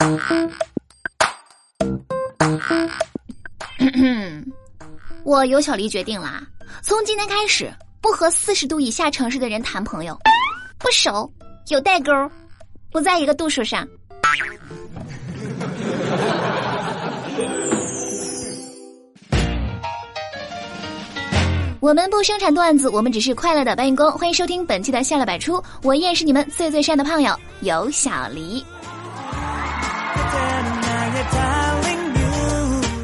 我尤小黎决定了，从今天开始不和四十度以下城市的人谈朋友，不熟，有代沟，不在一个度数上。我们不生产段子，我们只是快乐的搬运工。欢迎收听本期的笑料百出，我依然是你们最最善的胖友，有小黎。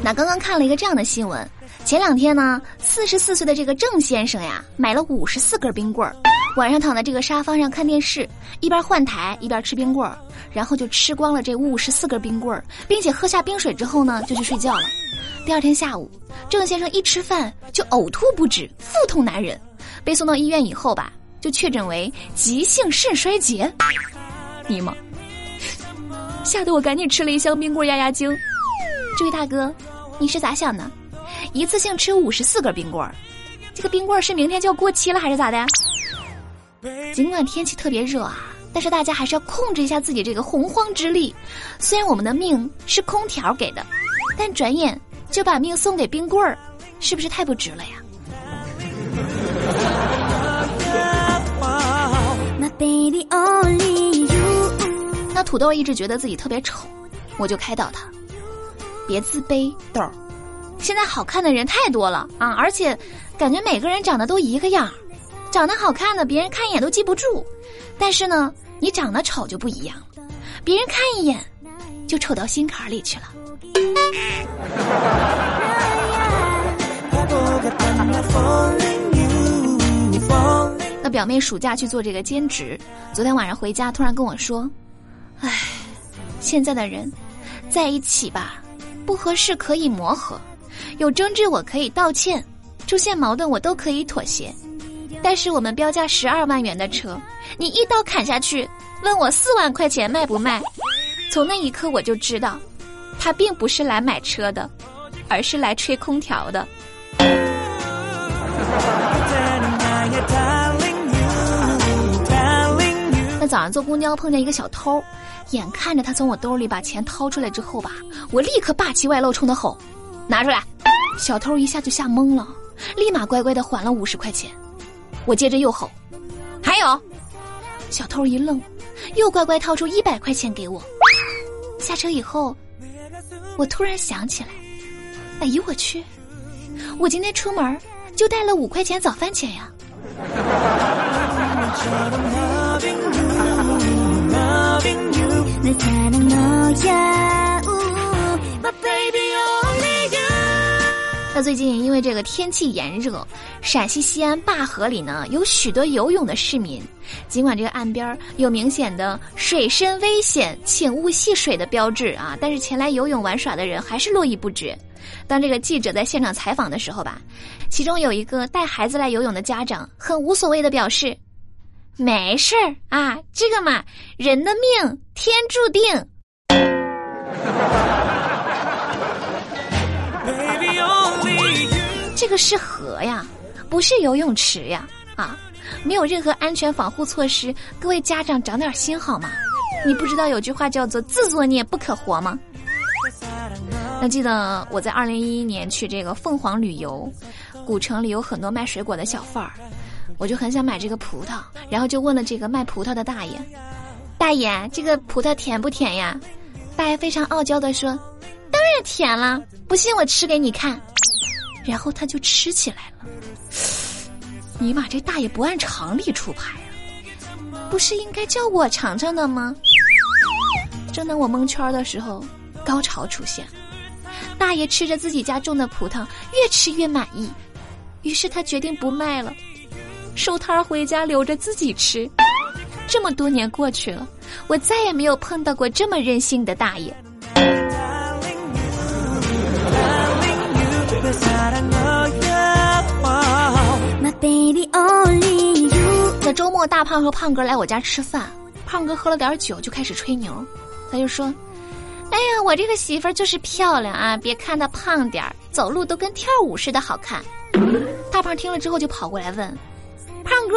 那刚刚看了一个这样的新闻，前两天呢，四十四岁的这个郑先生呀，买了五十四根冰棍儿，晚上躺在这个沙发上看电视，一边换台一边吃冰棍儿，然后就吃光了这五十四根冰棍儿，并且喝下冰水之后呢，就去睡觉了。第二天下午，郑先生一吃饭就呕吐不止，腹痛难忍，被送到医院以后吧，就确诊为急性肾衰竭。你吗，吓得我赶紧吃了一箱冰棍压压惊。这位大哥。你是咋想的？一次性吃五十四根冰棍儿，这个冰棍儿是明天就要过期了还是咋的？尽管天气特别热啊，但是大家还是要控制一下自己这个洪荒之力。虽然我们的命是空调给的，但转眼就把命送给冰棍儿，是不是太不值了呀？那那土豆一直觉得自己特别丑，我就开导他。别自卑，豆儿。现在好看的人太多了啊，而且感觉每个人长得都一个样儿。长得好看的，别人看一眼都记不住；但是呢，你长得丑就不一样了，别人看一眼就丑到心坎里去了。那表妹暑假去做这个兼职，昨天晚上回家突然跟我说：“，现在的人在一起吧。”不合适可以磨合，有争执我可以道歉，出现矛盾我都可以妥协。但是我们标价十二万元的车，你一刀砍下去，问我四万块钱卖不卖？从那一刻我就知道，他并不是来买车的，而是来吹空调的。那早上坐公交碰见一个小偷。眼看着他从我兜里把钱掏出来之后吧，我立刻霸气外露，冲他吼：“拿出来！”小偷一下就吓懵了，立马乖乖的还了五十块钱。我接着又吼：“还有！”小偷一愣，又乖乖掏出一百块钱给我。下车以后，我突然想起来，哎呦我去，我今天出门就带了五块钱早饭钱呀。那最近因为这个天气炎热，陕西西安灞河里呢有许多游泳的市民。尽管这个岸边有明显的水深危险，请勿戏水的标志啊，但是前来游泳玩耍的人还是络绎不绝。当这个记者在现场采访的时候吧，其中有一个带孩子来游泳的家长很无所谓的表示。没事儿啊，这个嘛，人的命天注定。这个是河呀，不是游泳池呀，啊，没有任何安全防护措施，各位家长长点心好吗？你不知道有句话叫做“自作孽不可活”吗？那记得我在二零一一年去这个凤凰旅游，古城里有很多卖水果的小贩儿。我就很想买这个葡萄，然后就问了这个卖葡萄的大爷：“大爷，这个葡萄甜不甜呀？”大爷非常傲娇的说：“当然甜了，不信我吃给你看。”然后他就吃起来了。尼玛，这大爷不按常理出牌啊！不是应该叫我尝尝的吗？正当我蒙圈的时候，高潮出现。大爷吃着自己家种的葡萄，越吃越满意，于是他决定不卖了。收摊儿回家留着自己吃，这么多年过去了，我再也没有碰到过这么任性的大爷。在周末，大胖和胖哥来我家吃饭，胖哥喝了点酒就开始吹牛，他就说：“哎呀，我这个媳妇儿就是漂亮啊，别看她胖点儿，走路都跟跳舞似的好看。”大胖听了之后就跑过来问。哥，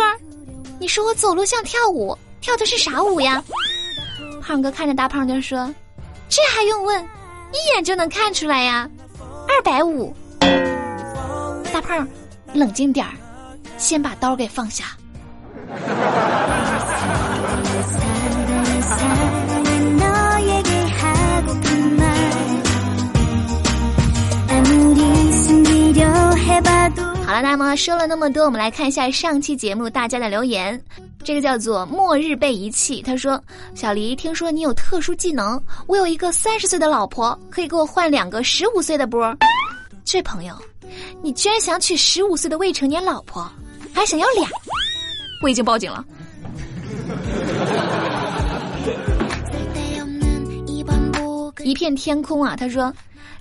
你说我走路像跳舞，跳的是啥舞呀？胖哥看着大胖就说：“这还用问？一眼就能看出来呀。二百五，大胖，冷静点儿，先把刀给放下。好了，那么说了那么多，我们来看一下上期节目大家的留言。这个叫做“末日被遗弃”，他说：“小黎，听说你有特殊技能，我有一个三十岁的老婆，可以给我换两个十五岁的波。”这朋友，你居然想娶十五岁的未成年老婆，还想要俩？我已经报警了。一片天空啊，他说：“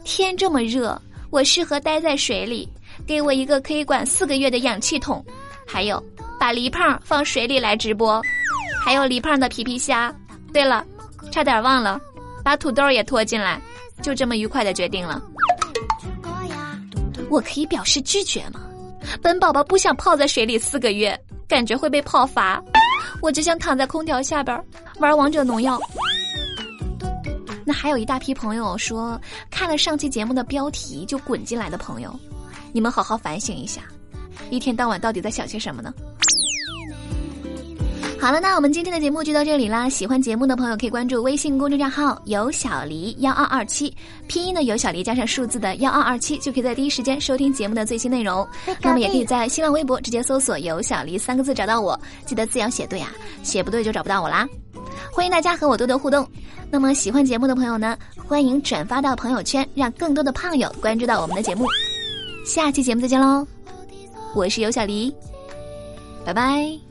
天这么热，我适合待在水里。”给我一个可以管四个月的氧气筒，还有把黎胖放水里来直播，还有黎胖的皮皮虾。对了，差点忘了，把土豆也拖进来，就这么愉快的决定了。我可以表示拒绝吗？本宝宝不想泡在水里四个月，感觉会被泡罚。我只想躺在空调下边玩王者农药。那还有一大批朋友说，看了上期节目的标题就滚进来的朋友。你们好好反省一下，一天到晚到底在想些什么呢？好了，那我们今天的节目就到这里啦。喜欢节目的朋友可以关注微信公众账号“有小黎幺二二七”，拼音的“有小黎”加上数字的“幺二二七”，就可以在第一时间收听节目的最新内容。那么也可以在新浪微博直接搜索“有小黎”三个字找到我，记得字要写对啊，写不对就找不到我啦。欢迎大家和我多多互动。那么喜欢节目的朋友呢，欢迎转发到朋友圈，让更多的胖友关注到我们的节目。下期节目再见喽，我是尤小黎，拜拜。